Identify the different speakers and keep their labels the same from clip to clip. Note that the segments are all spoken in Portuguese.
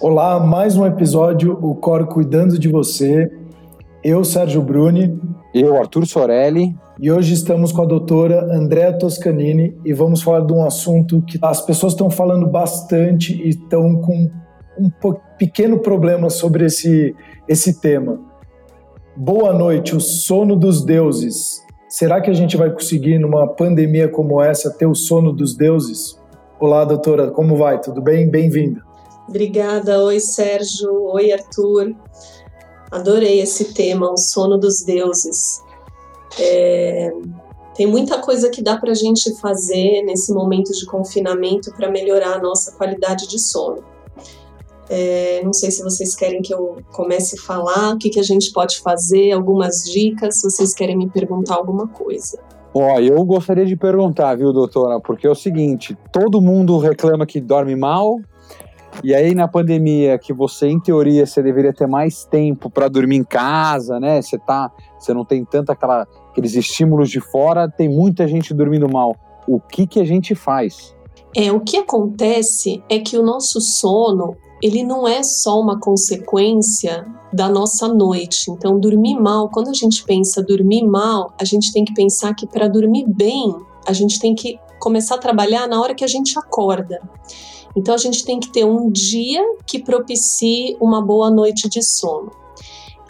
Speaker 1: Olá, mais um episódio, o Cor cuidando de você. Eu, Sérgio Bruni.
Speaker 2: Eu, Arthur Sorelli.
Speaker 1: E hoje estamos com a doutora Andréa Toscanini e vamos falar de um assunto que as pessoas estão falando bastante e estão com um pequeno problema sobre esse, esse tema. Boa noite, o sono dos deuses. Será que a gente vai conseguir, numa pandemia como essa, ter o sono dos deuses? Olá, doutora, como vai? Tudo bem? Bem-vinda.
Speaker 3: Obrigada. Oi, Sérgio. Oi, Arthur. Adorei esse tema, o sono dos deuses. É, tem muita coisa que dá para a gente fazer nesse momento de confinamento para melhorar a nossa qualidade de sono. É, não sei se vocês querem que eu comece a falar o que, que a gente pode fazer, algumas dicas, se vocês querem me perguntar alguma coisa.
Speaker 2: Ó, eu gostaria de perguntar, viu, doutora? Porque é o seguinte: todo mundo reclama que dorme mal, e aí na pandemia, que você em teoria você deveria ter mais tempo para dormir em casa, né? Você tá, você não tem tanto aquela, aqueles estímulos de fora, tem muita gente dormindo mal. O que que a gente faz?
Speaker 3: É, o que acontece é que o nosso sono, ele não é só uma consequência da nossa noite. Então, dormir mal, quando a gente pensa dormir mal, a gente tem que pensar que para dormir bem, a gente tem que começar a trabalhar na hora que a gente acorda. Então a gente tem que ter um dia que propicie uma boa noite de sono.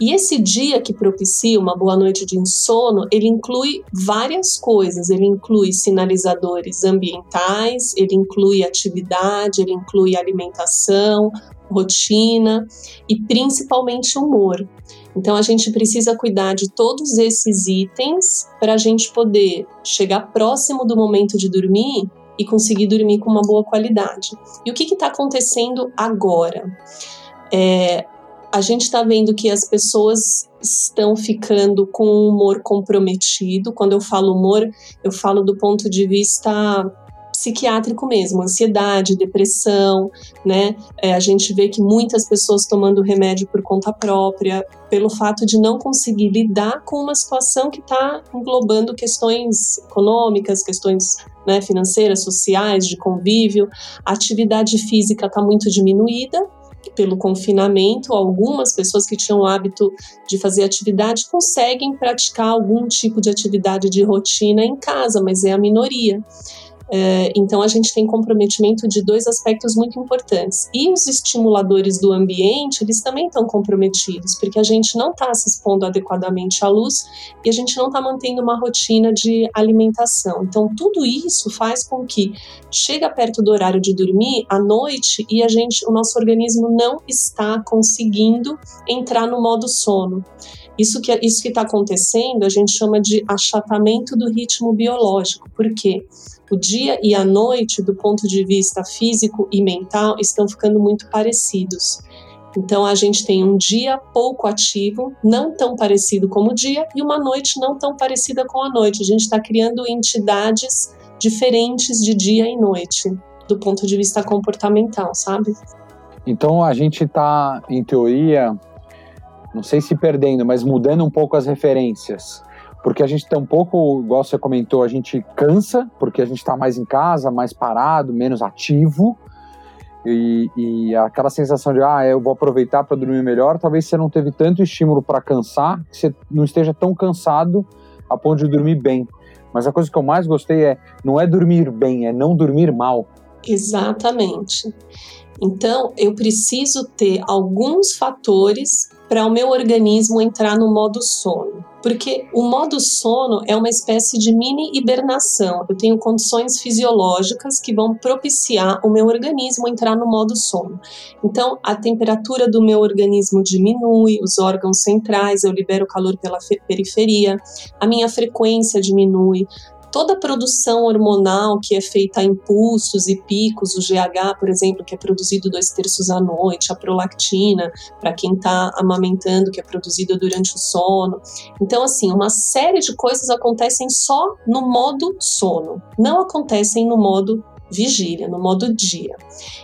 Speaker 3: E esse dia que propicia uma boa noite de sono, ele inclui várias coisas. Ele inclui sinalizadores ambientais, ele inclui atividade, ele inclui alimentação, rotina e principalmente humor. Então a gente precisa cuidar de todos esses itens para a gente poder chegar próximo do momento de dormir e conseguir dormir com uma boa qualidade. E o que está acontecendo agora? É, a gente está vendo que as pessoas estão ficando com um humor comprometido. Quando eu falo humor, eu falo do ponto de vista psiquiátrico mesmo, ansiedade, depressão, né? É, a gente vê que muitas pessoas tomando remédio por conta própria, pelo fato de não conseguir lidar com uma situação que está englobando questões econômicas, questões né, financeiras, sociais, de convívio. A atividade física está muito diminuída, pelo confinamento, algumas pessoas que tinham o hábito de fazer atividade conseguem praticar algum tipo de atividade de rotina em casa, mas é a minoria. É, então, a gente tem comprometimento de dois aspectos muito importantes. E os estimuladores do ambiente, eles também estão comprometidos, porque a gente não está se expondo adequadamente à luz e a gente não está mantendo uma rotina de alimentação. Então, tudo isso faz com que chega perto do horário de dormir, à noite, e a gente, o nosso organismo não está conseguindo entrar no modo sono. Isso que isso que está acontecendo a gente chama de achatamento do ritmo biológico. Por quê? o dia e a noite, do ponto de vista físico e mental, estão ficando muito parecidos. Então a gente tem um dia pouco ativo, não tão parecido como o dia, e uma noite não tão parecida com a noite. A gente está criando entidades diferentes de dia e noite, do ponto de vista comportamental, sabe?
Speaker 2: Então a gente está, em teoria, não sei se perdendo, mas mudando um pouco as referências porque a gente tem um pouco, igual você comentou, a gente cansa, porque a gente está mais em casa, mais parado, menos ativo, e, e aquela sensação de, ah, eu vou aproveitar para dormir melhor, talvez você não teve tanto estímulo para cansar, que você não esteja tão cansado a ponto de dormir bem. Mas a coisa que eu mais gostei é, não é dormir bem, é não dormir mal.
Speaker 3: Exatamente. Então, eu preciso ter alguns fatores para o meu organismo entrar no modo sono. Porque o modo sono é uma espécie de mini hibernação. Eu tenho condições fisiológicas que vão propiciar o meu organismo entrar no modo sono. Então, a temperatura do meu organismo diminui, os órgãos centrais, eu libero calor pela periferia, a minha frequência diminui, toda a produção hormonal que é feita a impulsos e picos, o GH, por exemplo, que é produzido dois terços à noite, a prolactina, para quem está amamentando, que é produzida durante o sono. Então, assim, uma série de coisas acontecem só no modo sono, não acontecem no modo vigília, no modo dia.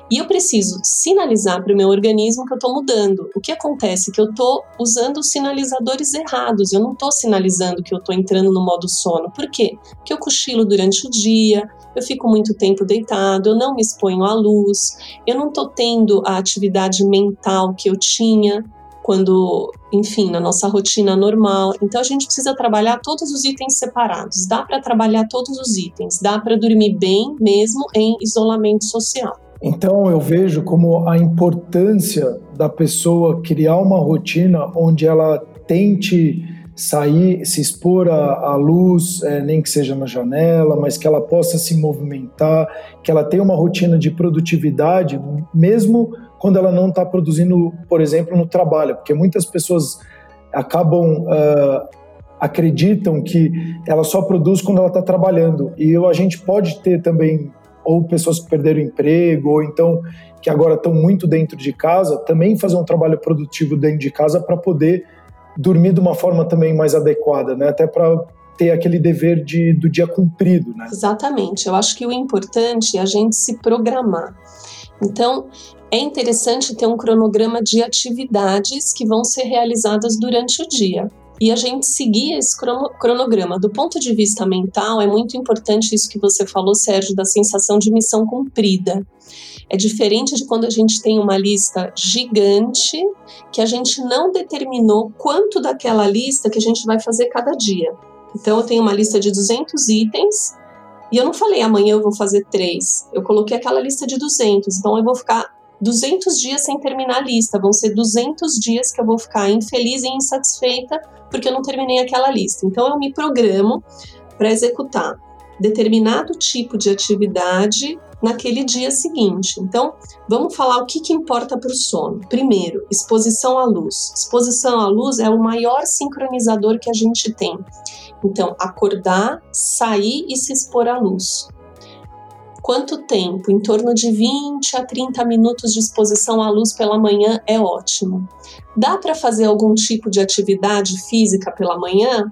Speaker 3: E eu preciso sinalizar para o meu organismo que eu estou mudando. O que acontece? Que eu estou usando os sinalizadores errados, eu não estou sinalizando que eu estou entrando no modo sono. Por quê? Porque eu cochilo durante o dia, eu fico muito tempo deitado, eu não me exponho à luz, eu não estou tendo a atividade mental que eu tinha quando, enfim, na nossa rotina normal. Então a gente precisa trabalhar todos os itens separados. Dá para trabalhar todos os itens, dá para dormir bem mesmo em isolamento social.
Speaker 1: Então eu vejo como a importância da pessoa criar uma rotina onde ela tente sair, se expor à, luz, é, nem que seja na janela, mas que ela possa se movimentar, que ela tenha uma rotina de produtividade, mesmo quando ela não está produzindo, por exemplo, no trabalho, porque muitas pessoas acabam uh, acreditam que ela só produz quando ela está trabalhando e a gente pode ter também ou pessoas que perderam emprego ou então que agora estão muito dentro de casa também fazer um trabalho produtivo dentro de casa para poder dormir de uma forma também mais adequada, né? Até para ter aquele dever de, do dia cumprido, né?
Speaker 3: Exatamente. Eu acho que o importante é a gente se programar. Então, é interessante ter um cronograma de atividades que vão ser realizadas durante o dia. E a gente seguir esse cronograma. Do ponto de vista mental, é muito importante isso que você falou, Sérgio, da sensação de missão cumprida. É diferente de quando a gente tem uma lista gigante que a gente não determinou quanto daquela lista que a gente vai fazer cada dia. Então, eu tenho uma lista de 200 itens e eu não falei amanhã eu vou fazer três. Eu coloquei aquela lista de 200. Então, eu vou ficar 200 dias sem terminar a lista. Vão ser 200 dias que eu vou ficar infeliz e insatisfeita porque eu não terminei aquela lista. Então eu me programo para executar determinado tipo de atividade naquele dia seguinte. Então, vamos falar o que, que importa para o sono. Primeiro, exposição à luz. Exposição à luz é o maior sincronizador que a gente tem. Então, acordar, sair e se expor à luz. Quanto tempo? Em torno de 20 a 30 minutos de exposição à luz pela manhã é ótimo. Dá para fazer algum tipo de atividade física pela manhã?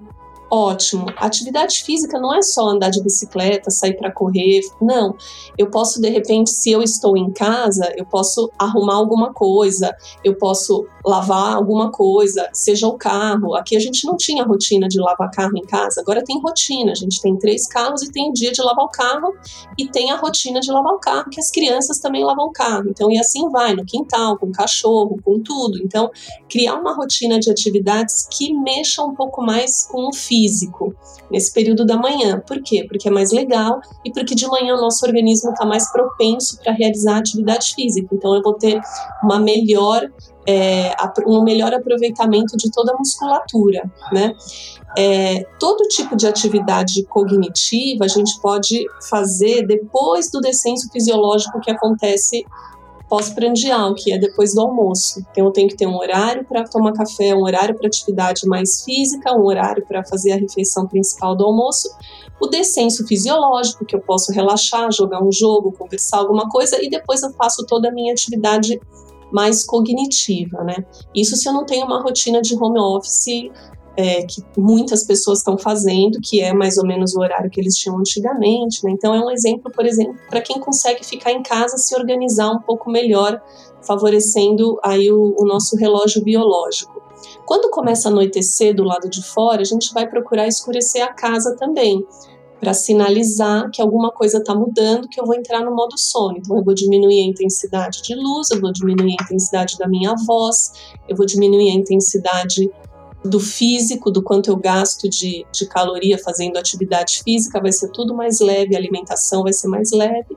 Speaker 3: Ótimo. Atividade física não é só andar de bicicleta, sair para correr. Não. Eu posso, de repente, se eu estou em casa, eu posso arrumar alguma coisa, eu posso lavar alguma coisa, seja o carro. Aqui a gente não tinha rotina de lavar carro em casa, agora tem rotina. A gente tem três carros e tem o dia de lavar o carro e tem a rotina de lavar o carro, que as crianças também lavam o carro. Então, e assim vai, no quintal, com o cachorro, com tudo. Então, criar uma rotina de atividades que mexa um pouco mais com o físico nesse período da manhã. Por quê? Porque é mais legal e porque de manhã o nosso organismo está mais propenso para realizar atividade física. Então, eu vou ter uma melhor é, um melhor aproveitamento de toda a musculatura, né? É, todo tipo de atividade cognitiva a gente pode fazer depois do descenso fisiológico que acontece pós-prandial, que é depois do almoço. Então tenho que ter um horário para tomar café, um horário para atividade mais física, um horário para fazer a refeição principal do almoço, o descenso fisiológico, que eu posso relaxar, jogar um jogo, conversar alguma coisa, e depois eu faço toda a minha atividade mais cognitiva, né? Isso se eu não tenho uma rotina de home office é, que muitas pessoas estão fazendo, que é mais ou menos o horário que eles tinham antigamente, né? Então é um exemplo, por exemplo, para quem consegue ficar em casa se organizar um pouco melhor, favorecendo aí o, o nosso relógio biológico. Quando começa a anoitecer do lado de fora, a gente vai procurar escurecer a casa também para sinalizar que alguma coisa está mudando, que eu vou entrar no modo sono. Então, eu vou diminuir a intensidade de luz, eu vou diminuir a intensidade da minha voz, eu vou diminuir a intensidade do físico, do quanto eu gasto de, de caloria fazendo atividade física, vai ser tudo mais leve, a alimentação vai ser mais leve.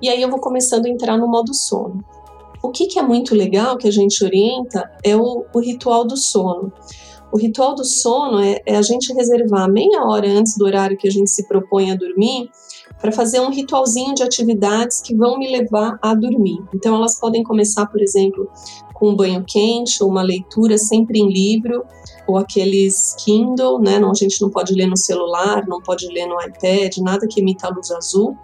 Speaker 3: E aí eu vou começando a entrar no modo sono. O que, que é muito legal que a gente orienta é o, o ritual do sono. O ritual do sono é, é a gente reservar meia hora antes do horário que a gente se propõe a dormir para fazer um ritualzinho de atividades que vão me levar a dormir. Então, elas podem começar, por exemplo, com um banho quente ou uma leitura sempre em livro, ou aqueles Kindle, né? Não, a gente não pode ler no celular, não pode ler no iPad, nada que emita a luz azul.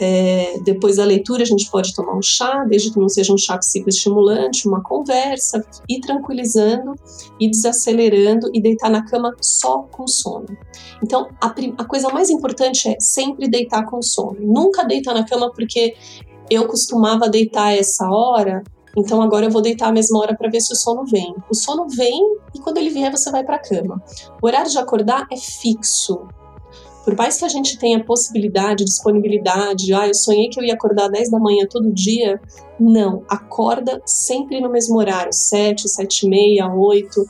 Speaker 3: É, depois da leitura, a gente pode tomar um chá, desde que não seja um chá psicoestimulante, uma conversa, ir tranquilizando, ir desacelerando e deitar na cama só com sono. Então, a, a coisa mais importante é sempre deitar com sono. Nunca deitar na cama porque eu costumava deitar essa hora, então agora eu vou deitar a mesma hora para ver se o sono vem. O sono vem e quando ele vier você vai para a cama. O horário de acordar é fixo. Por mais que a gente tenha possibilidade, disponibilidade, ah, eu sonhei que eu ia acordar 10 da manhã todo dia, não, acorda sempre no mesmo horário, 7, 7 e meia, 8.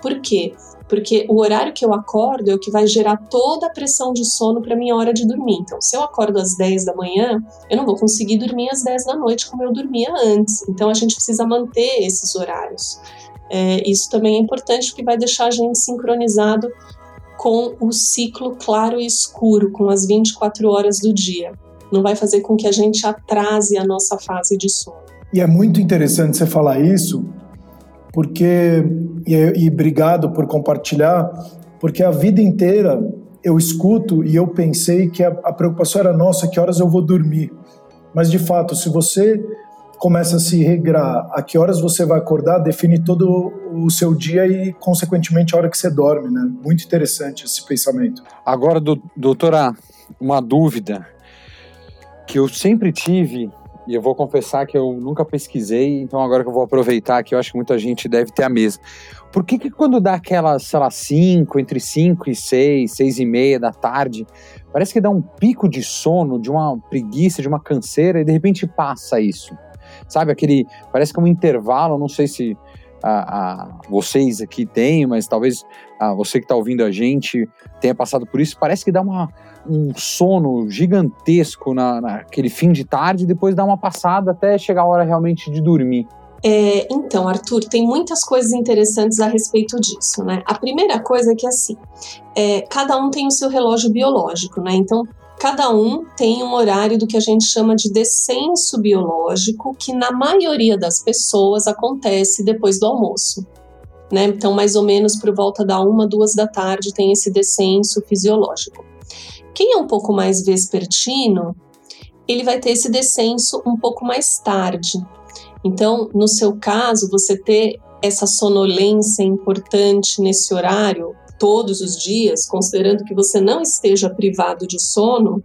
Speaker 3: Por quê? Porque o horário que eu acordo é o que vai gerar toda a pressão de sono para minha hora de dormir. Então, se eu acordo às 10 da manhã, eu não vou conseguir dormir às 10 da noite como eu dormia antes. Então, a gente precisa manter esses horários. É, isso também é importante porque vai deixar a gente sincronizado com o ciclo claro e escuro, com as 24 horas do dia. Não vai fazer com que a gente atrase a nossa fase de sono.
Speaker 1: E é muito interessante você falar isso, porque e, e obrigado por compartilhar, porque a vida inteira eu escuto e eu pensei que a, a preocupação era nossa, que horas eu vou dormir. Mas de fato, se você começa a se regrar a que horas você vai acordar, define todo o seu dia e, consequentemente, a hora que você dorme, né? Muito interessante esse pensamento.
Speaker 2: Agora, do, doutora, uma dúvida que eu sempre tive, e eu vou confessar que eu nunca pesquisei, então agora que eu vou aproveitar, que eu acho que muita gente deve ter a mesma. Por que, que quando dá aquelas, sei lá, 5, entre 5 e 6, 6 e meia da tarde, parece que dá um pico de sono, de uma preguiça, de uma canseira, e de repente passa isso? Sabe? Aquele. Parece que é um intervalo, não sei se a, a vocês aqui têm, mas talvez você que está ouvindo a gente tenha passado por isso. Parece que dá uma, um sono gigantesco na, naquele fim de tarde e depois dá uma passada até chegar a hora realmente de dormir.
Speaker 3: É, então, Arthur, tem muitas coisas interessantes a respeito disso, né? A primeira coisa é que, assim, é, cada um tem o seu relógio biológico, né? Então, Cada um tem um horário do que a gente chama de descenso biológico, que na maioria das pessoas acontece depois do almoço. Né? Então, mais ou menos por volta da uma, duas da tarde tem esse descenso fisiológico. Quem é um pouco mais vespertino, ele vai ter esse descenso um pouco mais tarde. Então, no seu caso, você ter essa sonolência importante nesse horário todos os dias, considerando que você não esteja privado de sono,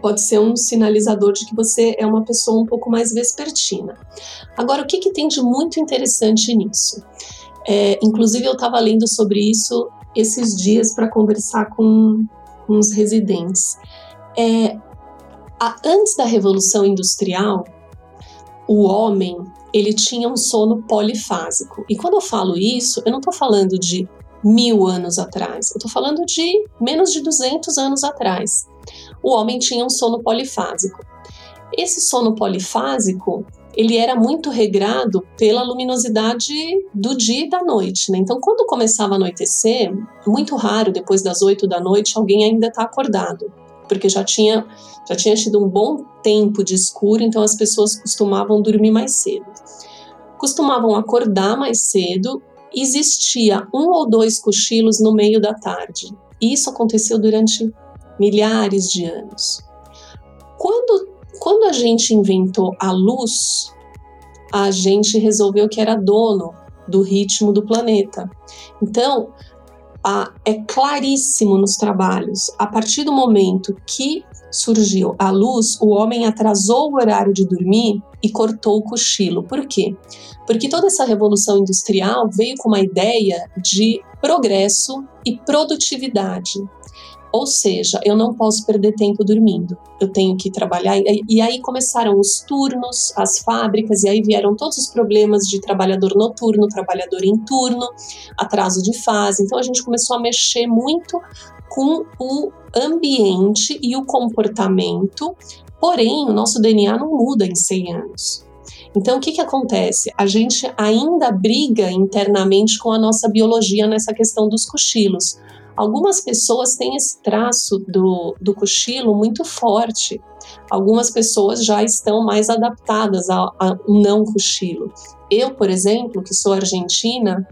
Speaker 3: pode ser um sinalizador de que você é uma pessoa um pouco mais vespertina. Agora, o que, que tem de muito interessante nisso? É, inclusive, eu estava lendo sobre isso esses dias para conversar com, com os residentes. É, a, antes da Revolução Industrial, o homem ele tinha um sono polifásico. E quando eu falo isso, eu não estou falando de mil anos atrás. Eu estou falando de menos de 200 anos atrás. O homem tinha um sono polifásico. Esse sono polifásico ele era muito regrado pela luminosidade do dia e da noite. Né? Então, quando começava a anoitecer, muito raro, depois das oito da noite, alguém ainda está acordado, porque já tinha, já tinha tido um bom tempo de escuro, então as pessoas costumavam dormir mais cedo. Costumavam acordar mais cedo existia um ou dois cochilos no meio da tarde. E isso aconteceu durante milhares de anos. Quando, quando a gente inventou a luz, a gente resolveu que era dono do ritmo do planeta. Então, a, é claríssimo nos trabalhos, a partir do momento que surgiu a luz, o homem atrasou o horário de dormir e cortou o cochilo. Por quê? Porque toda essa revolução industrial veio com uma ideia de progresso e produtividade. Ou seja, eu não posso perder tempo dormindo, eu tenho que trabalhar. E aí começaram os turnos, as fábricas, e aí vieram todos os problemas de trabalhador noturno, trabalhador em turno, atraso de fase. Então a gente começou a mexer muito com o ambiente e o comportamento, porém, o nosso DNA não muda em 100 anos. Então, o que, que acontece? A gente ainda briga internamente com a nossa biologia nessa questão dos cochilos. Algumas pessoas têm esse traço do, do cochilo muito forte. Algumas pessoas já estão mais adaptadas ao, não cochilo. Eu, por exemplo, que sou argentina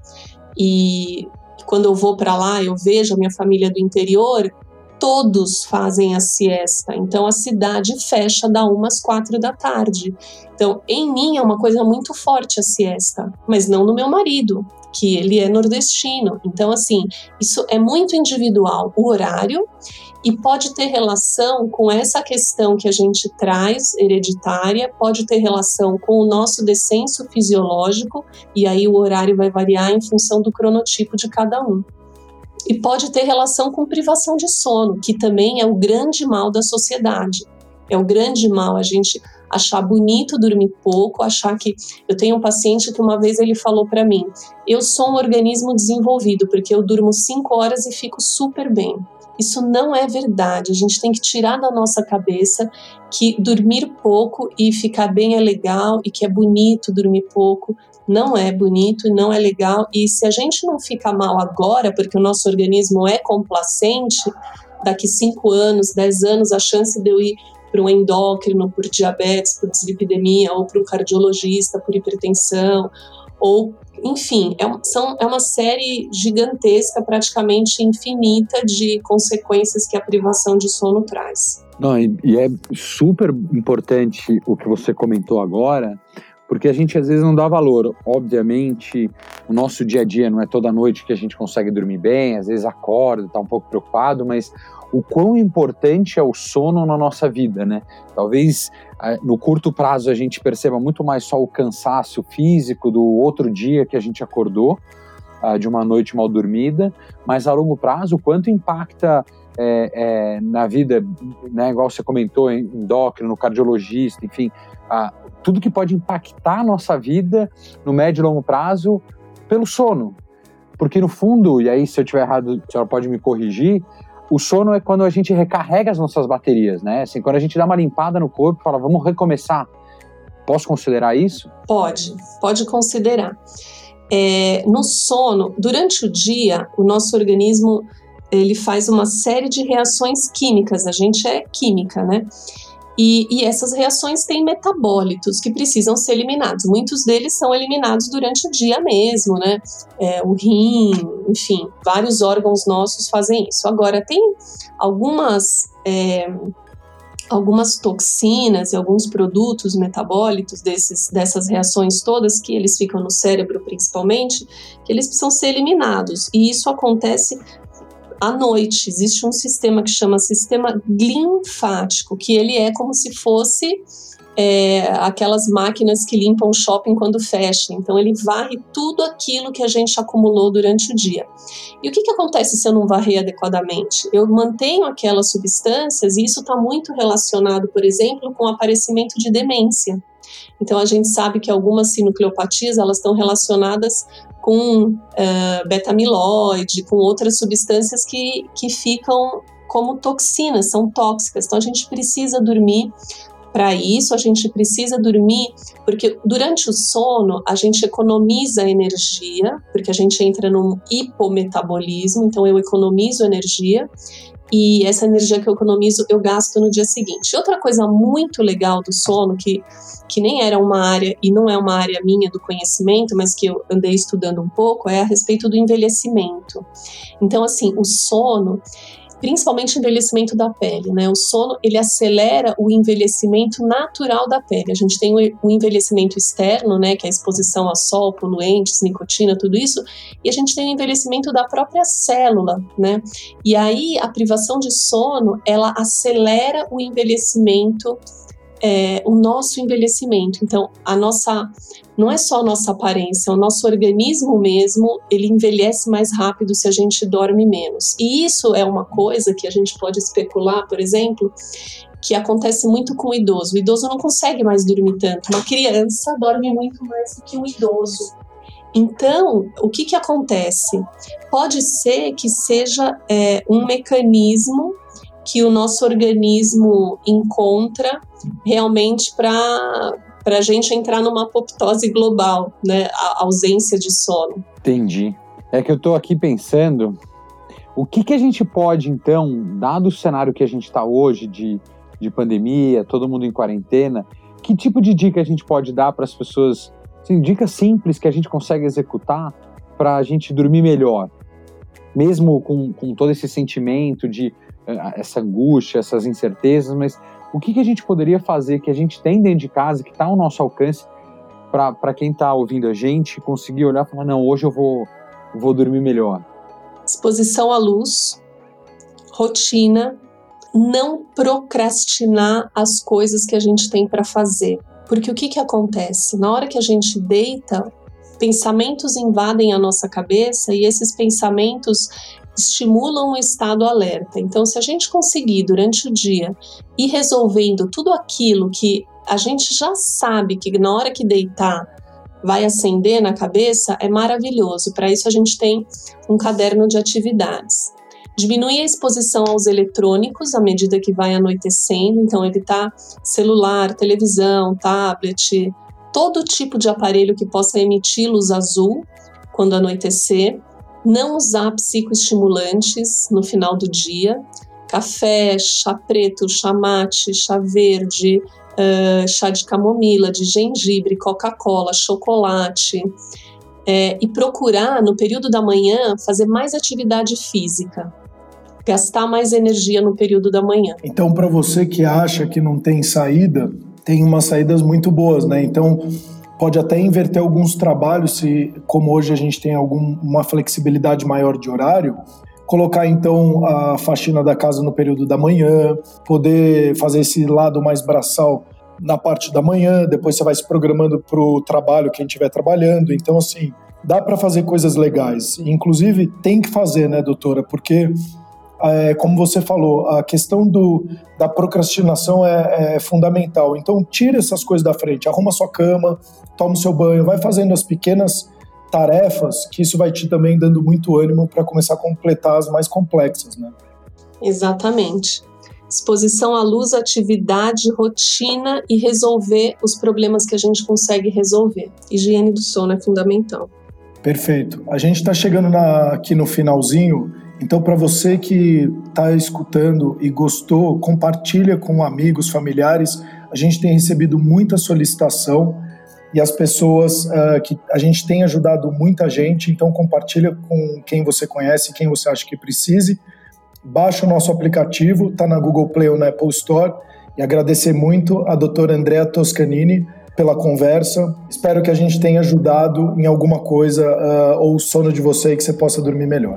Speaker 3: e quando eu vou para lá eu vejo a minha família do interior, todos fazem a siesta. Então a cidade fecha da umas quatro da tarde. Então, em mim é uma coisa muito forte a siesta, mas não no meu marido, que ele é nordestino. Então, assim, isso é muito individual, o horário, e pode ter relação com essa questão que a gente traz, hereditária, pode ter relação com o nosso descenso fisiológico, e aí o horário vai variar em função do cronotipo de cada um e pode ter relação com privação de sono, que também é o grande mal da sociedade. É o grande mal a gente achar bonito dormir pouco, achar que eu tenho um paciente que uma vez ele falou para mim: "Eu sou um organismo desenvolvido porque eu durmo cinco horas e fico super bem". Isso não é verdade. A gente tem que tirar da nossa cabeça que dormir pouco e ficar bem é legal e que é bonito dormir pouco não é bonito, não é legal. E se a gente não fica mal agora, porque o nosso organismo é complacente, daqui 5 anos, 10 anos, a chance de eu ir para um endócrino por diabetes, por dislipidemia, ou para um cardiologista por hipertensão, ou enfim, é, são, é uma série gigantesca, praticamente infinita, de consequências que a privação de sono traz.
Speaker 2: Não, e, e é super importante o que você comentou agora, porque a gente às vezes não dá valor. Obviamente, o nosso dia a dia não é toda noite que a gente consegue dormir bem, às vezes acorda, está um pouco preocupado, mas o quão importante é o sono na nossa vida, né? Talvez eh, no curto prazo a gente perceba muito mais só o cansaço físico do outro dia que a gente acordou, ah, de uma noite mal dormida, mas a longo prazo, o quanto impacta é, é, na vida, né, igual você comentou, endócrino, cardiologista, enfim, a, tudo que pode impactar a nossa vida no médio e longo prazo pelo sono. Porque no fundo, e aí se eu estiver errado, a senhora pode me corrigir, o sono é quando a gente recarrega as nossas baterias, né? Assim, quando a gente dá uma limpada no corpo fala, vamos recomeçar. Posso considerar isso?
Speaker 3: Pode, pode considerar. É, no sono, durante o dia, o nosso organismo ele faz uma série de reações químicas. A gente é química, né? E, e, essas reações têm metabólitos que precisam ser eliminados. Muitos deles são eliminados durante o dia mesmo, né? É, o rim, enfim, vários órgãos nossos fazem isso. Agora, tem algumas. É, algumas toxinas e alguns produtos metabólitos desses, dessas reações todas que eles ficam no cérebro principalmente, que eles precisam ser eliminados. E isso acontece à noite. Existe um sistema que chama sistema linfático, que ele é como se fosse é, aquelas máquinas que limpam o shopping quando fecha. Então ele varre tudo aquilo que a gente acumulou durante o dia. E o que, que acontece se eu não varrer adequadamente? Eu mantenho aquelas substâncias e isso está muito relacionado, por exemplo, com o aparecimento de demência. Então a gente sabe que algumas sinucleopatias elas estão relacionadas com uh, beta-amiloide, com outras substâncias que, que ficam como toxinas, são tóxicas. Então a gente precisa dormir para isso, a gente precisa dormir, porque durante o sono a gente economiza energia, porque a gente entra num hipometabolismo, então eu economizo energia e essa energia que eu economizo eu gasto no dia seguinte. Outra coisa muito legal do sono, que, que nem era uma área e não é uma área minha do conhecimento, mas que eu andei estudando um pouco, é a respeito do envelhecimento. Então, assim, o sono principalmente envelhecimento da pele, né? O sono ele acelera o envelhecimento natural da pele. A gente tem o envelhecimento externo, né, que é a exposição a sol, poluentes, nicotina, tudo isso, e a gente tem o envelhecimento da própria célula, né? E aí a privação de sono ela acelera o envelhecimento é, o nosso envelhecimento. Então, a nossa não é só a nossa aparência, o nosso organismo mesmo, ele envelhece mais rápido se a gente dorme menos. E isso é uma coisa que a gente pode especular, por exemplo, que acontece muito com o idoso. O idoso não consegue mais dormir tanto. Uma criança dorme muito mais do que um idoso. Então, o que, que acontece? Pode ser que seja é, um mecanismo que o nosso organismo encontra realmente para para a gente entrar numa apoptose global, né? A ausência de sono.
Speaker 2: Entendi. É que eu estou aqui pensando, O que, que a gente pode, então, dado o cenário que a gente está hoje de, de pandemia, todo mundo em quarentena, que tipo de dica a gente pode dar para as pessoas? Assim, dicas simples que a gente consegue executar para a gente dormir melhor, mesmo com, com todo esse sentimento de essa angústia, essas incertezas, mas o que, que a gente poderia fazer que a gente tem dentro de casa, que está ao nosso alcance, para quem está ouvindo a gente conseguir olhar e falar: não, hoje eu vou, vou dormir melhor?
Speaker 3: exposição à luz, rotina, não procrastinar as coisas que a gente tem para fazer. Porque o que, que acontece? Na hora que a gente deita, pensamentos invadem a nossa cabeça e esses pensamentos estimulam o estado alerta. Então, se a gente conseguir durante o dia ir resolvendo tudo aquilo que a gente já sabe que na hora que deitar vai acender na cabeça é maravilhoso. Para isso, a gente tem um caderno de atividades. Diminui a exposição aos eletrônicos à medida que vai anoitecendo, então evitar celular, televisão, tablet, todo tipo de aparelho que possa emitir luz azul quando anoitecer. Não usar psicoestimulantes no final do dia. Café, chá preto, chá mate, chá verde, uh, chá de camomila, de gengibre, Coca-Cola, chocolate. É, e procurar no período da manhã fazer mais atividade física, gastar mais energia no período da manhã.
Speaker 1: Então, para você que acha que não tem saída, tem umas saídas muito boas, né? Então, pode até inverter alguns trabalhos, se como hoje a gente tem alguma flexibilidade maior de horário, colocar então a faxina da casa no período da manhã, poder fazer esse lado mais braçal na parte da manhã, depois você vai se programando para o trabalho, quem estiver trabalhando. Então, assim, dá para fazer coisas legais. Inclusive, tem que fazer, né, doutora? Porque, é, como você falou, a questão do, da procrastinação é, é fundamental. Então, tira essas coisas da frente, arruma sua cama, toma o seu banho, vai fazendo as pequenas tarefas, que isso vai te também dando muito ânimo para começar a completar as mais complexas, né?
Speaker 3: Exatamente. Exposição à luz, atividade, rotina e resolver os problemas que a gente consegue resolver. Higiene do sono é fundamental.
Speaker 1: Perfeito. A gente está chegando na, aqui no finalzinho, então para você que está escutando e gostou, compartilha com amigos, familiares. A gente tem recebido muita solicitação e as pessoas uh, que a gente tem ajudado muita gente, então compartilha com quem você conhece, quem você acha que precise. Baixa o nosso aplicativo, está na Google Play ou na Apple Store. E agradecer muito a doutora Andrea Toscanini pela conversa. Espero que a gente tenha ajudado em alguma coisa uh, ou o sono de você e que você possa dormir melhor.